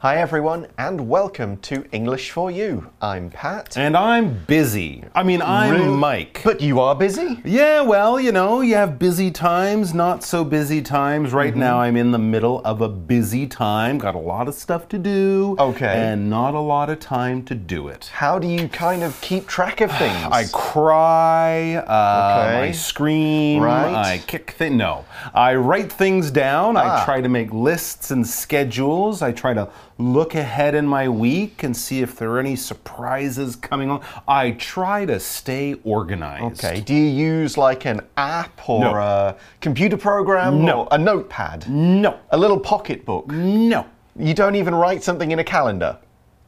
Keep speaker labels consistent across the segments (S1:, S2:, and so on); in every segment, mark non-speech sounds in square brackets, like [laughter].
S1: Hi, everyone, and welcome to English for You. I'm Pat.
S2: And I'm busy. I mean, I'm
S1: Real-
S2: Mike.
S1: But you are busy.
S2: yeah, well, you know, you have busy times, not so busy times. Right
S1: Mm-hmm.
S2: now, I'm in the middle of a busy time. Got a lot of stuff to do.
S1: Okay.
S2: And not a lot of time to do it.
S1: How do you kind of keep track of [sighs] things?
S2: I cry, uh,
S1: Okay.
S2: I scream,
S1: Right.
S2: I kick things. No, I write things down.
S1: Ah.
S2: I try to make lists and schedules. I try to look ahead in my week and see if there are any surprises coming on. I try to stay organized.
S1: Okay. Do you use like an app or
S2: No.
S1: a computer program
S2: No.
S1: or a notepad?
S2: No,
S1: A little pocketbook?
S2: no.
S1: You don't even write something in a calendar?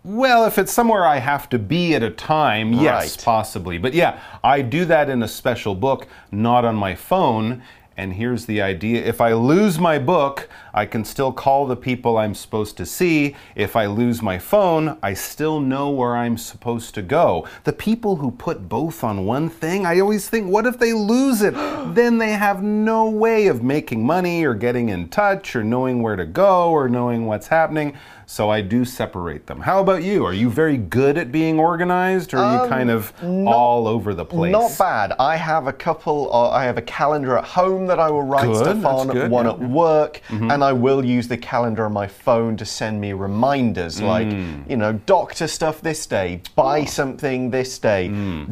S2: Well, if it's somewhere I have to be at a time, yes,
S1: Right.
S2: possibly. But yeah, I do that in a special book, not on my phone. And here's the idea if I lose my book, I can still call the people I'm supposed to see. If I lose my phone, I still know where I'm supposed to go. The people who put both on one thing, I always think, what if they lose it? [gasps] then they have no way of making money or getting in touch or knowing where to go or knowing what's happening. So I do separate them. How about you? Are you very good at being organized or are you kind of all over the place?
S1: Um, Not bad. I have a couple. Uh, I have a calendar at home that I will write
S2: Good,
S1: stuff on.
S2: good,
S1: one
S2: yeah,
S1: at work, and I will use the calendar on my phone to send me reminders, like you know, doctor stuff this day, buy something this day,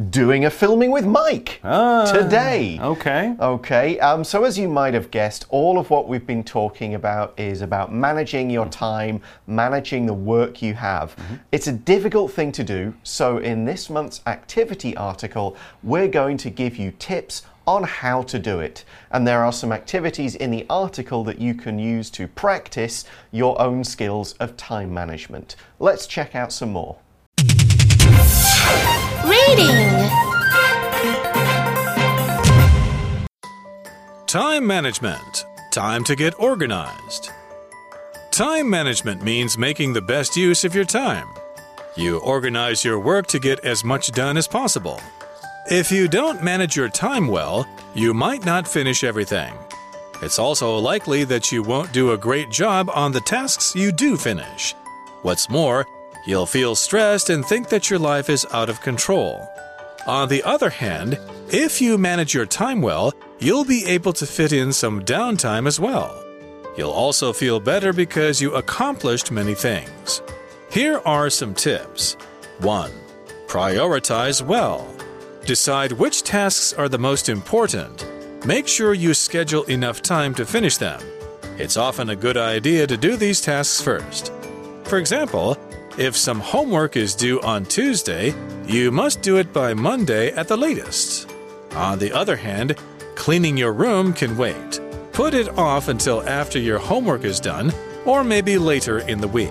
S1: doing a filming with Mike today.
S2: Okay.
S1: Okay, um, so as you might have guessed, all of what we've been talking about is about managing your time, managing the work you have. Mm-hmm. It's a difficult thing to do, so in this month's activity article, we're going to give you tips on how to do it. And there are some activities in the article that you can use to practice your own skills of time management. Let's check out some more.
S3: Reading.
S4: Time management. Time to get organized. Time management means making the best use of your time. You organize your work to get as much done as possible. If you don't manage your time well, you might not finish everything. It's also likely that you won't do a great job on the tasks you do finish. What's more, you'll feel stressed and think that your life is out of control. On the other hand, if you manage your time well, you'll be able to fit in some downtime as well. You'll also feel better because you accomplished many things. Here are some tips 1. Prioritize well. Decide which tasks are the most important. Make sure you schedule enough time to finish them. It's often a good idea to do these tasks first. For example, if some homework is due on Tuesday, you must do it by Monday at the latest. On the other hand, cleaning your room can wait. Put it off until after your homework is done, or maybe later in the week.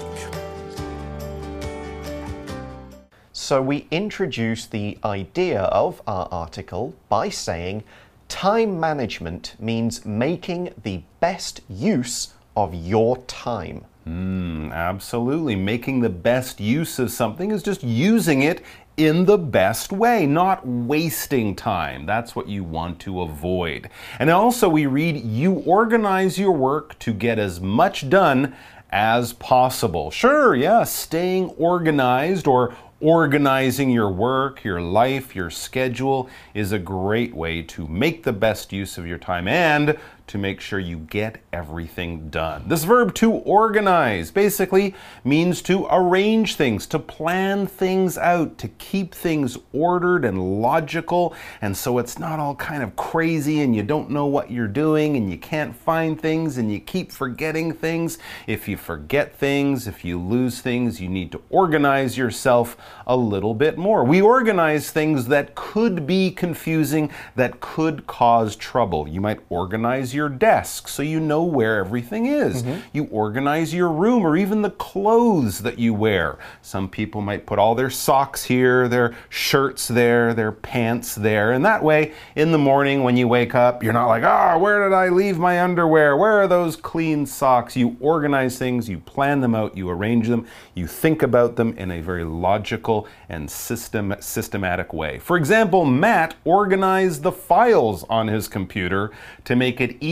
S1: So we introduce the idea of our article by saying time management means making the best use of your time.
S2: Hmm, absolutely. Making the best use of something is just using it in the best way, not wasting time. That's what you want to avoid. And also, we read, you organize your work to get as much done as possible. Sure, yeah, staying organized or organizing your work, your life, your schedule is a great way to make the best use of your time and to make sure you get everything done. This verb to organize basically means to arrange things, to plan things out, to keep things ordered and logical, and so it's not all kind of crazy and you don't know what you're doing and you can't find things and you keep forgetting things. If you forget things, if you lose things, you need to organize yourself a little bit more. We organize things that could be confusing, that could cause trouble. You might organize your desk so you know where everything is. You organize your room or even the clothes that you wear. Some people might put all their socks here, their shirts there, their pants there, and that way in the morning when you wake up, you're not like, ah, where did I leave my underwear? Where are those clean socks? You organize things, you plan them out, you arrange them, you think about them in a very logical and system, systematic way. For example, Matt organized the files on his computer to make it easier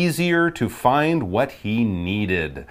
S2: to find what he needed.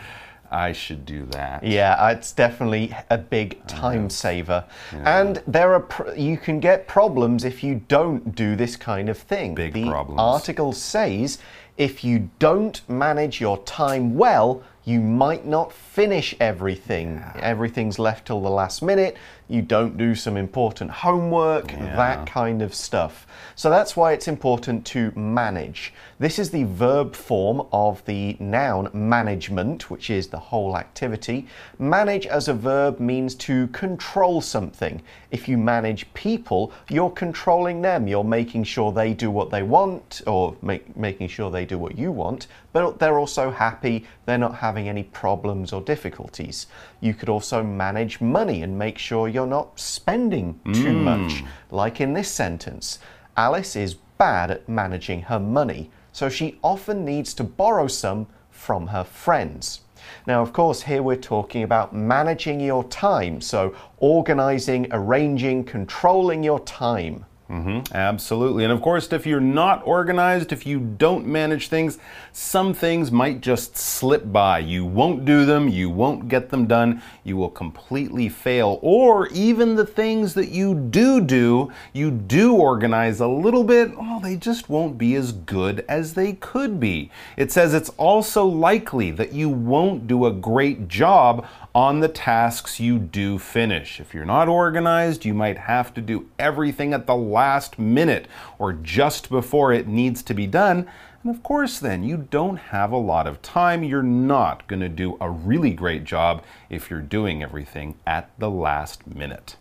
S2: I should do that.
S1: Yeah, it's definitely a big time saver. And there are pr- you can get problems if you don't do this kind of thing.
S2: Big
S1: the
S2: problems.
S1: article says if you don't manage your time well, you might not finish everything. Everything's left till the last minute. You don't do some important homework, that kind of stuff. So that's why it's important to manage. This is the verb form of the noun management, which is the whole activity. Manage as a verb means to control something. If you manage people, you're controlling them. You're making sure they do what they want or make, making sure they do what you want, but they're also happy. They're not having any problems or difficulties. You could also manage money and make sure you're not spending too mm. much. Like in this sentence, Alice is bad at managing her money, so she often needs to borrow some from her friends. Now, of course, here we're talking about managing your time, so organizing, arranging, controlling your time. Mm-hmm.
S2: Absolutely. And of course, if you're not organized, if you don't manage things, some things might just slip by. You won't do them, you won't get them done, you will completely fail. Or even the things that you do do, you do organize a little bit, well, they just won't be as good as they could be. It says it's also likely that you won't do a great job on the tasks you do finish. If you're not organized, you might have to do everything at the last minute or just before it needs to be done. And of course, then you don't have a lot of time. You're not going to do a really great job if you're doing everything at the last minute.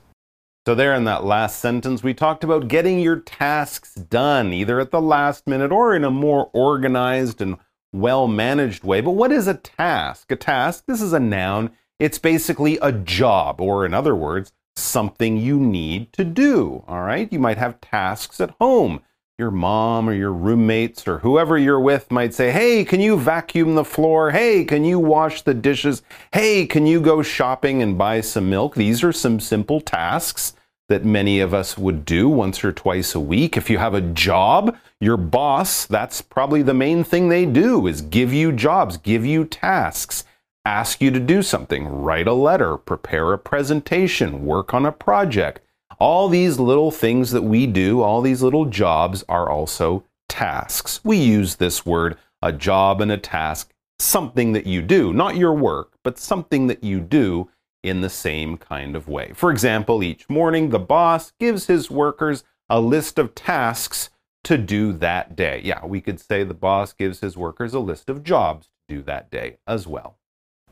S2: So, there in that last sentence, we talked about getting your tasks done, either at the last minute or in a more organized and well managed way. But what is a task? A task, this is a noun, it's basically a job, or in other words, something you need to do. All right? You might have tasks at home. Your mom or your roommates or whoever you're with might say, Hey, can you vacuum the floor? Hey, can you wash the dishes? Hey, can you go shopping and buy some milk? These are some simple tasks that many of us would do once or twice a week. If you have a job, your boss, that's probably the main thing they do is give you jobs, give you tasks, ask you to do something, write a letter, prepare a presentation, work on a project. All these little things that we do, all these little jobs are also tasks. We use this word, a job and a task, something that you do, not your work, but something that you do in the same kind of way. For example, each morning the boss gives his workers a list of tasks to do that day. Yeah, we could say the boss gives his workers a list of jobs to do that day as well.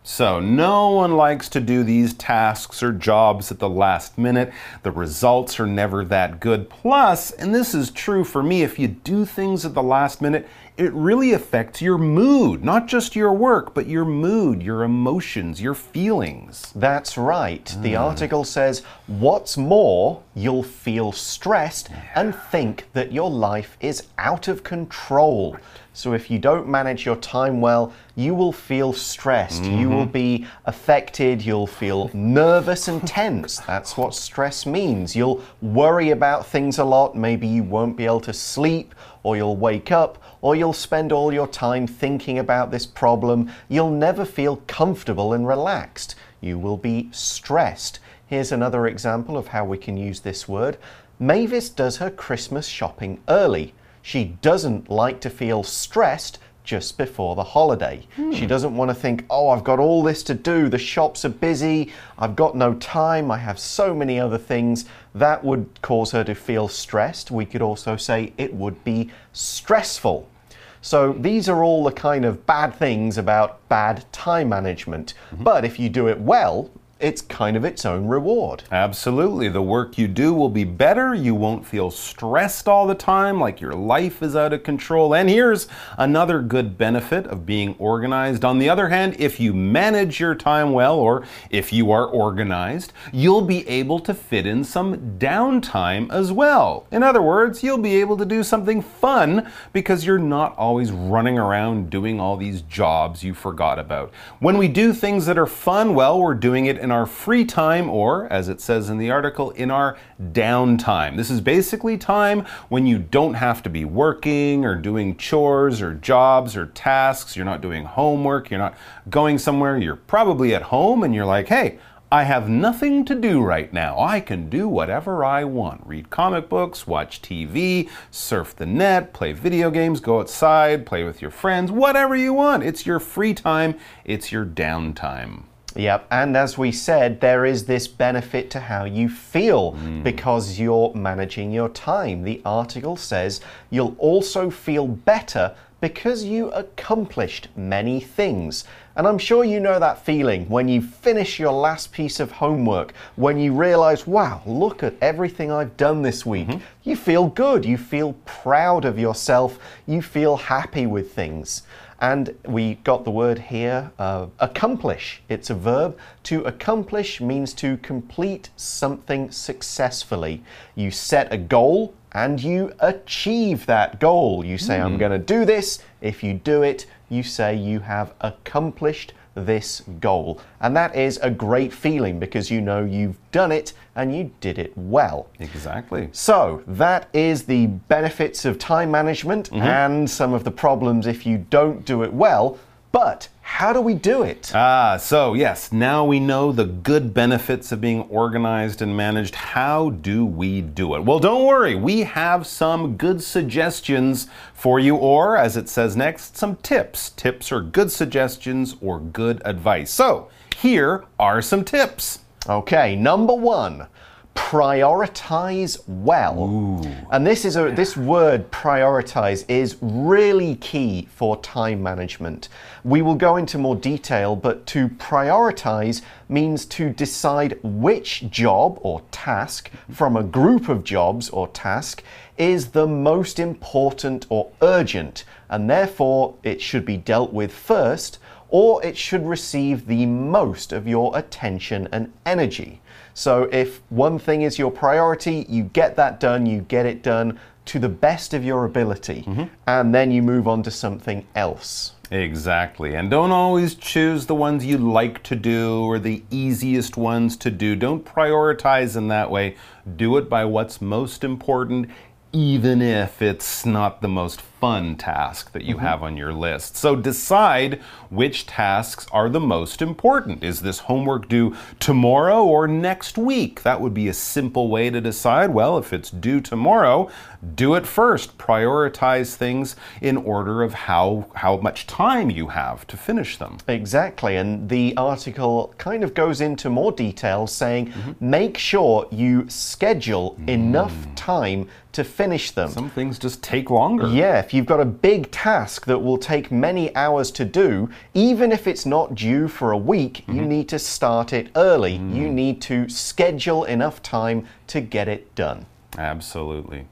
S2: So, no one likes to do these tasks or jobs at the last minute. The results are never that good. Plus, and this is true for me, if you do things at the last minute, it really affects your mood. Not just your work, but your mood, your emotions, your feelings.
S1: That's right. The hmm. article says, What's more, you'll feel stressed and think that your life is out of control. So, if you don't manage your time well, you will feel stressed. You will mm-hmm. be affected. You'll feel nervous and tense. That's what stress means. You'll worry about things a lot. Maybe you won't be able to sleep, or you'll wake up, or you'll spend all your time thinking about this problem. You'll never feel comfortable and relaxed. You will be stressed. Here's another example of how we can use this word. Mavis does her Christmas shopping early. She doesn't like to feel stressed just before the holiday. She hmm. doesn't want to think, oh, I've got all this to do, the shops are busy, I've got no time, I have so many other things. That would cause her to feel stressed. We could also say it would be stressful. So these are all the kind of bad things about bad time management. Mm-hmm. But if you do it well, it's kind of its own reward.
S2: Absolutely. The work you do will be better. You won't feel stressed all the time, like your life is out of control. And here's another good benefit of being organized. On the other hand, if you manage your time well, or if you are organized, you'll be able to fit in some downtime as well. In other words, you'll be able to do something fun because you're not always running around doing all these jobs you forgot about. When we do things that are fun, well, we're doing it in our free time, or as it says in the article, in our downtime. This is basically time when you don't have to be working or doing chores or jobs or tasks. You're not doing homework. You're not going somewhere. You're probably at home and you're like, hey, I have nothing to do right now. I can do whatever I want read comic books, watch TV, surf the net, play video games, go outside, play with your friends, whatever you want. It's your free time, it's your downtime.
S1: Yep, and as we said, there is this benefit to how you feel mm. because you're managing your time. The article says you'll also feel better because you accomplished many things. And I'm sure you know that feeling when you finish your last piece of homework, when you realize, wow, look at everything I've done this week. Mm-hmm. You feel good, you feel proud of yourself, you feel happy with things. And we got the word here, uh, accomplish. It's a verb. To accomplish means to complete something successfully. You set a goal and you achieve that goal. You say, I'm going to do this. If you do it, you say you have accomplished this goal. And that is a great feeling because you know you've done it and you did it well.
S2: Exactly.
S1: So, that is the benefits of time management mm-hmm. and some of the problems if you don't do it well. But how do we do it?
S2: Ah, so yes, now we know the good benefits of being organized and managed. How do we do it? Well, don't worry, we have some good suggestions for you, or as it says next, some tips. Tips are good suggestions or good advice. So, here are some tips.
S1: Okay, number one, prioritize well. And this is a this word prioritize is really key for time management. We will go into more detail, but to prioritize means to decide which job or task from a group of jobs or task is the most important or urgent, and therefore it should be dealt with first or it should receive the most of your attention and energy. So, if one thing is your priority, you get that done, you get it done to the best of your ability, mm-hmm. and then you move on to something else.
S2: Exactly. And don't always choose the ones you like to do or the easiest ones to do. Don't prioritize in that way. Do it by what's most important, even if it's not the most fun task that you mm-hmm. have on your list. So decide which tasks are the most important. Is this homework due tomorrow or next week? That would be a simple way to decide. Well, if it's due tomorrow, do it first. Prioritize things in order of how how much time you have to finish them.
S1: Exactly, and the article kind of goes into more detail saying mm-hmm. make sure you schedule enough mm. time to finish them.
S2: Some things just take longer.
S1: Yeah, if you've got a big task that will take many hours to do, even if it's not due for a week, you mm-hmm. need to start it early. Mm. You need to schedule enough time to get it done.
S2: Absolutely.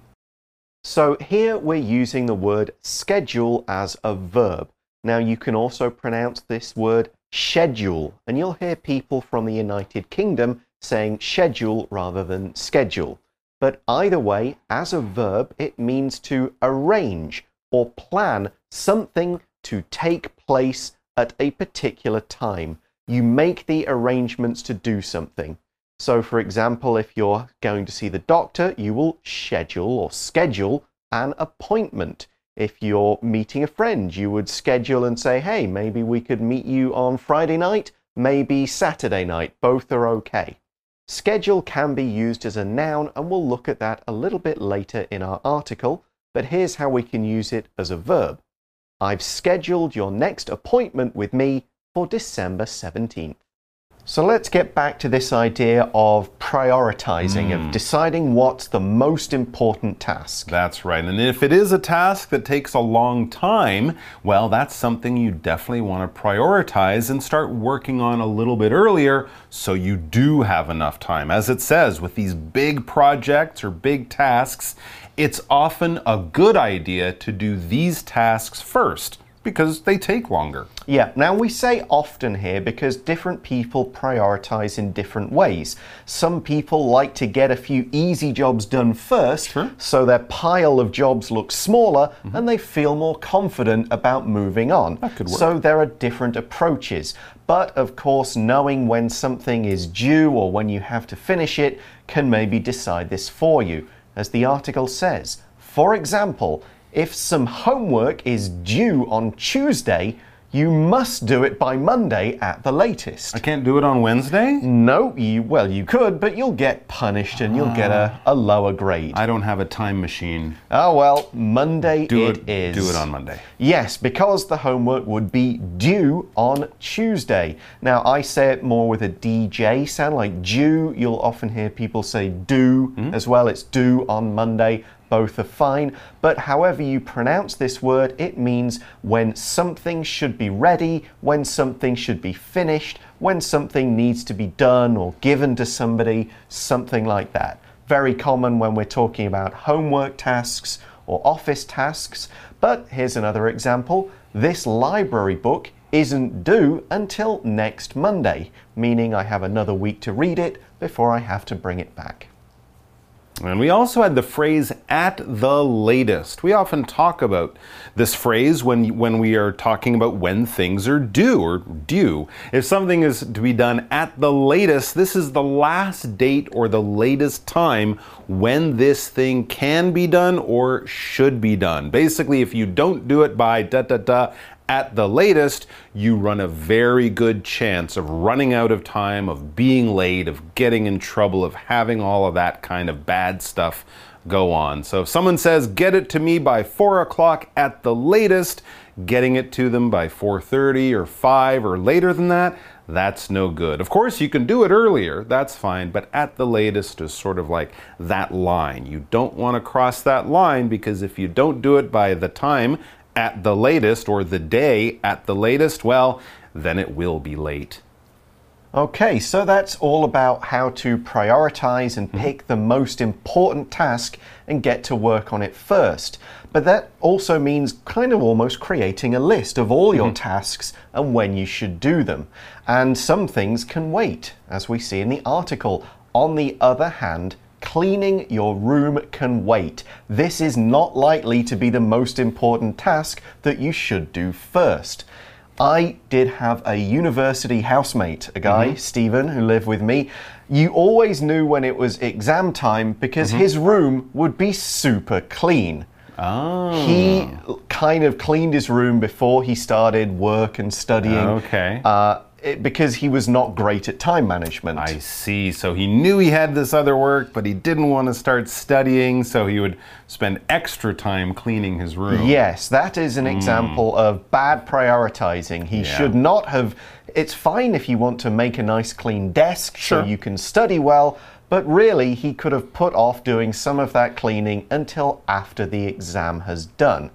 S1: So here we're using the word schedule as a verb. Now you can also pronounce this word schedule, and you'll hear people from the United Kingdom saying schedule rather than schedule. But either way, as a verb, it means to arrange or plan something to take place at a particular time. You make the arrangements to do something. So, for example, if you're going to see the doctor, you will schedule or schedule an appointment. If you're meeting a friend, you would schedule and say, hey, maybe we could meet you on Friday night, maybe Saturday night. Both are okay. Schedule can be used as a noun, and we'll look at that a little bit later in our article. But here's how we can use it as a verb I've scheduled your next appointment with me for December 17th. So let's get back to this idea of prioritizing, of hmm. deciding what's the most important task.
S2: That's right. And if it is a task that takes a long time, well, that's something you definitely want to prioritize and start working on a little bit earlier so you do have enough time. As it says, with these big projects or big tasks, it's often a good idea to do these tasks first because they take longer.
S1: Yeah, now we say often here because different people prioritize in different ways. Some people like to get a few easy jobs done first, so their pile of jobs looks smaller mm-hmm. and they feel more confident about moving on.
S2: That could work.
S1: So there are different approaches. But of course, knowing when something is due or when you have to finish it can maybe decide this for you. As the article says, for example, if some homework is due on Tuesday, you must do it by Monday at the latest.
S2: I can't do it on Wednesday?
S1: No, you well you could, but you'll get punished and you'll get a, ah. a lower grade.
S2: I don't have a time machine.
S1: oh well, Monday
S2: Do
S1: it
S2: it,
S1: is.
S2: do it on Monday.
S1: Yes, because the homework would be due on Tuesday. Now, I say it more with a DJ sound, like due. You'll often hear people say do hmm? as well. It's due on Monday. Both are fine. But however you pronounce this word, it means when something should be ready, when something should be finished, when something needs to be done or given to somebody, something like that. Very common when we're talking about homework tasks or office tasks. But here's another example. This library book isn't due until next Monday, meaning I have another week to read it before I have to bring it back.
S2: And we also had the phrase at the latest. We often talk about this phrase when, when we are talking about when things are due or due. If something is to be done at the latest, this is the last date or the latest time when this thing can be done or should be done. Basically, if you don't do it by da da da at the latest, you run a very good chance of running out of time, of being late, of getting in trouble, of having all of that kind of bad stuff go on. So if someone says, get it to me by four o'clock at the latest, getting it to them by 4.30 or 5 or later than that, that's no good. Of course, you can do it earlier, that's fine, but at the latest is sort of like that line. You don't want to cross that line because if you don't do it by the time at the latest or the day at the latest, well, then it will be late.
S1: Okay, so that's all about how to prioritize and mm-hmm. pick the most important task and get to work on it first. But that also means kind of almost creating a list of all your mm-hmm. tasks and when you should do them. And some things can wait, as we see in the article. On the other hand, cleaning your room can wait. This is not likely to be the most important task that you should do first. I did have a university housemate, a guy, Stephen, who lived with me. You always knew when it was exam time because his room would be super clean.
S2: Oh.
S1: He kind of cleaned his room before he started work and studying.
S2: Okay.
S1: Uh, it, because he was not great at time management.
S2: I see. So he knew he had this other work, but he didn't want to start studying, so he would spend extra time cleaning his room.
S1: Yes, that is an hmm. example of bad prioritizing. He
S2: Yeah.
S1: should not have. It's fine if you want to make a nice clean desk
S2: Sure.
S1: so you can study well, but really he could have put off doing some of that cleaning until after the exam has done.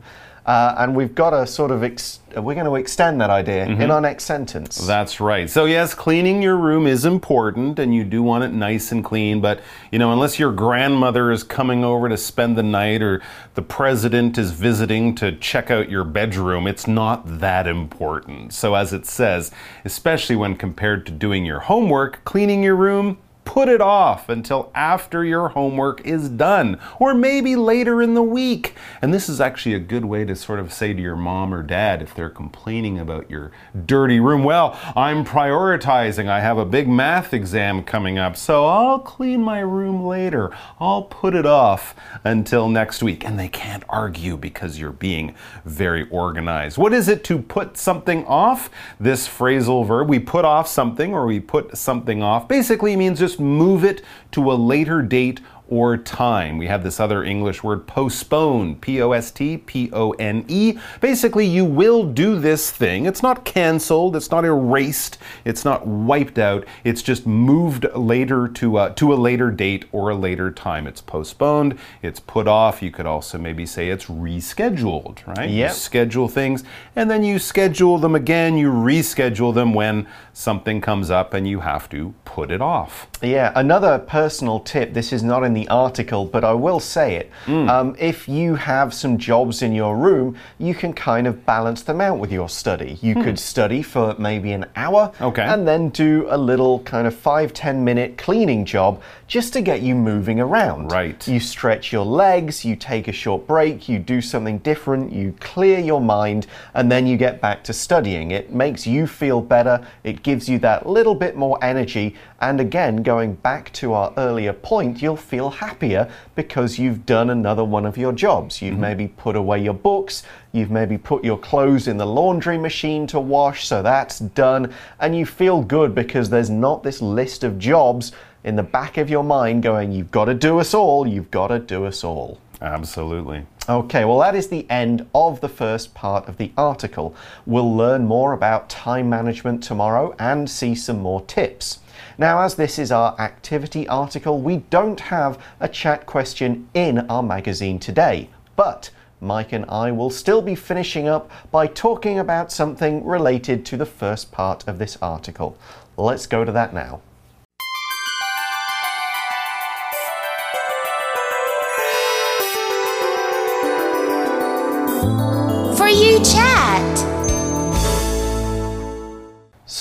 S1: Uh, and we've got to sort of, ex- we're going to extend that idea in our next sentence.
S2: That's right. So, yes, cleaning your room is important and you do want it nice and clean, but you know, unless your grandmother is coming over to spend the night or the president is visiting to check out your bedroom, it's not that important. So, as it says, especially when compared to doing your homework, cleaning your room, put it off until after your homework is done, or maybe later in the week. And this is actually a good way to sort of say to your mom or dad if they're complaining about your dirty room, well, I'm prioritizing. I have a big math exam coming up, so I'll clean my room later. I'll put it off until next week. And they can't argue because you're being very organized. What is it to put something off? This phrasal verb, we put off something or we put something off, basically means just move it to a later date or time. We have this other English word postpone, P O S T P O N E. Basically, you will do this thing. It's not canceled, it's not erased, it's not wiped out. It's just moved later to a, to a later date or a later time. It's postponed, it's put off. You could also maybe say it's rescheduled, right? You schedule things and then you schedule them again, you reschedule them when something comes up and you have to put it off.
S1: Yeah, another personal tip this is not in the article, but I will say it. Um, if you have some jobs in your room, you can kind of balance them out with your study. You could study for maybe an hour
S2: Okay.
S1: and then do a little kind of five, ten minute cleaning job just to get you moving around.
S2: Right.
S1: You stretch your legs, you take a short break, you do something different, you clear your mind, and then you get back to studying. It makes you feel better, it gives you that little bit more energy, and again, going back to our earlier point, you'll feel happier because you've done another one of your jobs. You've mm-hmm. maybe put away your books, you've maybe put your clothes in the laundry machine to wash, so that's done, and you feel good because there's not this list of jobs in the back of your mind going, You've got to do us all, you've got to do us all.
S2: Absolutely.
S1: Okay, well, that is the end of the first part of the article. We'll learn more about time management tomorrow and see some more tips. Now, as this is our activity article, we don't have a chat question in our magazine today, but Mike and I will still be finishing up by talking about something related to the first part of this article. Let's go to that now.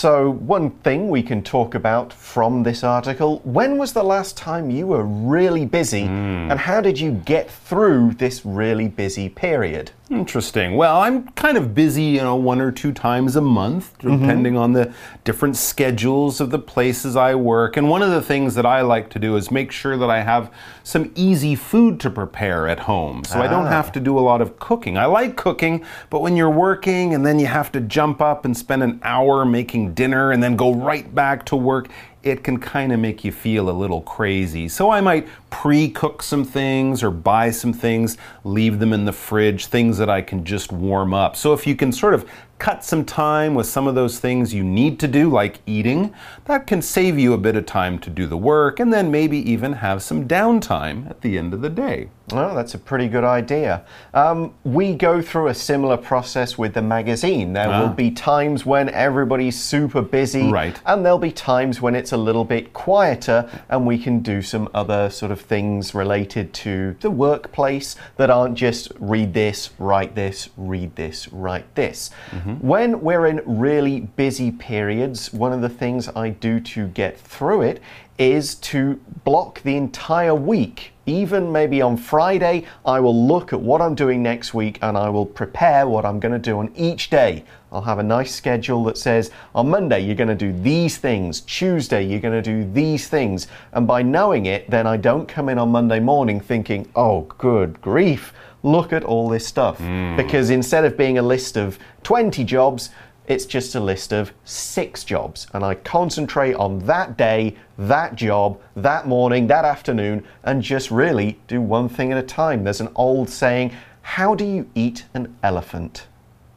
S1: So, one thing we can talk about from this article when was the last time you were really busy, hmm. and how did you get through this really busy period?
S2: Interesting. Well, I'm kind of busy, you know, one or two times a month, mm-hmm. depending on the different schedules of the places I work. And one of the things that I like to do is make sure that I have some easy food to prepare at home. So I don't ah. have to do a lot of cooking. I like cooking, but when you're working and then you have to jump up and spend an hour making dinner and then go right back to work, it can kind of make you feel a little crazy. So I might pre cook some things or buy some things, leave them in the fridge, things that I can just warm up. So if you can sort of cut some time with some of those things you need to do, like eating, that can save you a bit of time to do the work and then maybe even have some downtime at the end of the day.
S1: Oh, that's a pretty good idea. Um, we go through a similar process with the magazine. There will be times when everybody's super busy,
S2: Right.
S1: and there'll be times when it's a little bit quieter, and we can do some other sort of things related to the workplace that aren't just read this, write this, read this, write this. Mm-hmm. When we're in really busy periods, one of the things I do to get through it is to block the entire week. Even maybe on Friday, I will look at what I'm doing next week and I will prepare what I'm going to do on each day. I'll have a nice schedule that says on Monday, you're going to do these things, Tuesday, you're going to do these things. And by knowing it, then I don't come in on Monday morning thinking, oh, good grief, look at all this stuff. Hmm. Because instead of being a list of 20 jobs, it's just a list of six jobs, and I concentrate on that day, that job, that morning, that afternoon, and just really do one thing at a time. There's an old saying how do you eat an elephant?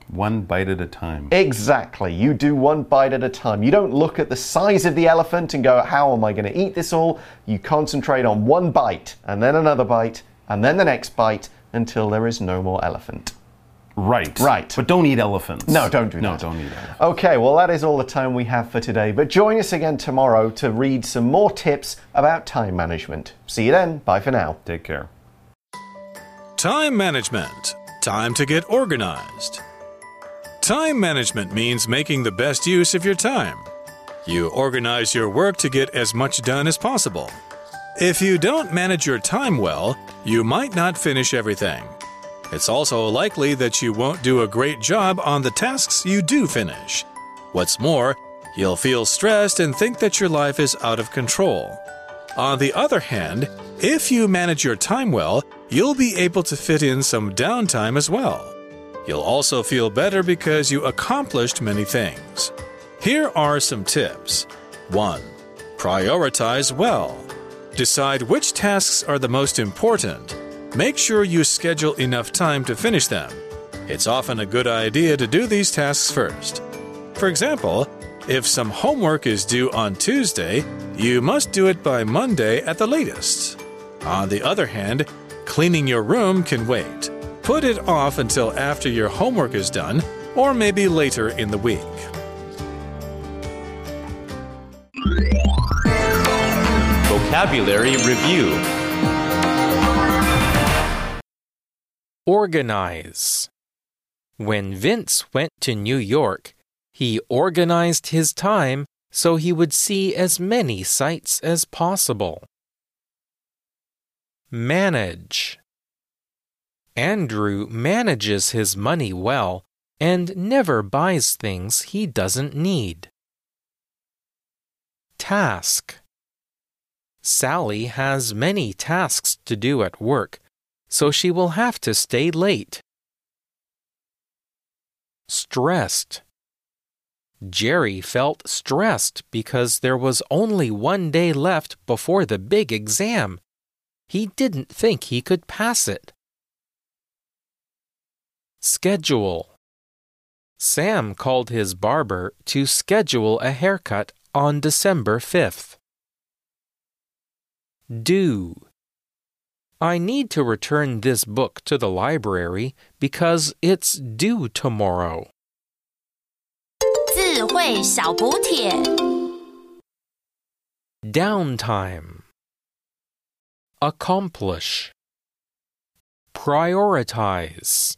S2: One bite at a time.
S1: Exactly. You do one bite at a time. You don't look at the size of the elephant and go, How am I going to eat this all? You concentrate on one bite, and then another bite, and then the next bite until there is no more elephant.
S2: Right.
S1: Right.
S2: But don't eat elephants.
S1: No, don't do
S2: No,
S1: that.
S2: No, don't eat elephants.
S1: Okay, well, that is all the time we have for today. But join us again tomorrow to read some more tips about time management. See you then. Bye for now.
S2: Take care.
S4: Time management. Time to get organized. Time management means making the best use of your time. You organize your work to get as much done as possible. If you don't manage your time well, you might not finish everything. It's also likely that you won't do a great job on the tasks you do finish. What's more, you'll feel stressed and think that your life is out of control. On the other hand, if you manage your time well, you'll be able to fit in some downtime as well. You'll also feel better because you accomplished many things. Here are some tips 1. Prioritize well. Decide which tasks are the most important. Make sure you schedule enough time to finish them. It's often a good idea to do these tasks first. For example, if some homework is due on Tuesday, you must do it by Monday at the latest. On the other hand, cleaning your room can wait. Put it off until after your homework is done, or maybe later in the week.
S5: Vocabulary Review Organize. When Vince went to New York, he organized his time so he would see as many sights as possible. Manage. Andrew manages his money well and never buys things he doesn't need. Task. Sally has many tasks to do at work, so she will have to stay late. Stressed. Jerry felt stressed because there was only one day left before the big exam. He didn't think he could pass it. Schedule. Sam called his barber to schedule a haircut on December 5th. Do. I need to return this book to the library because it's due tomorrow.
S3: 智慧小补帖。
S5: Downtime. Accomplish. Prioritize.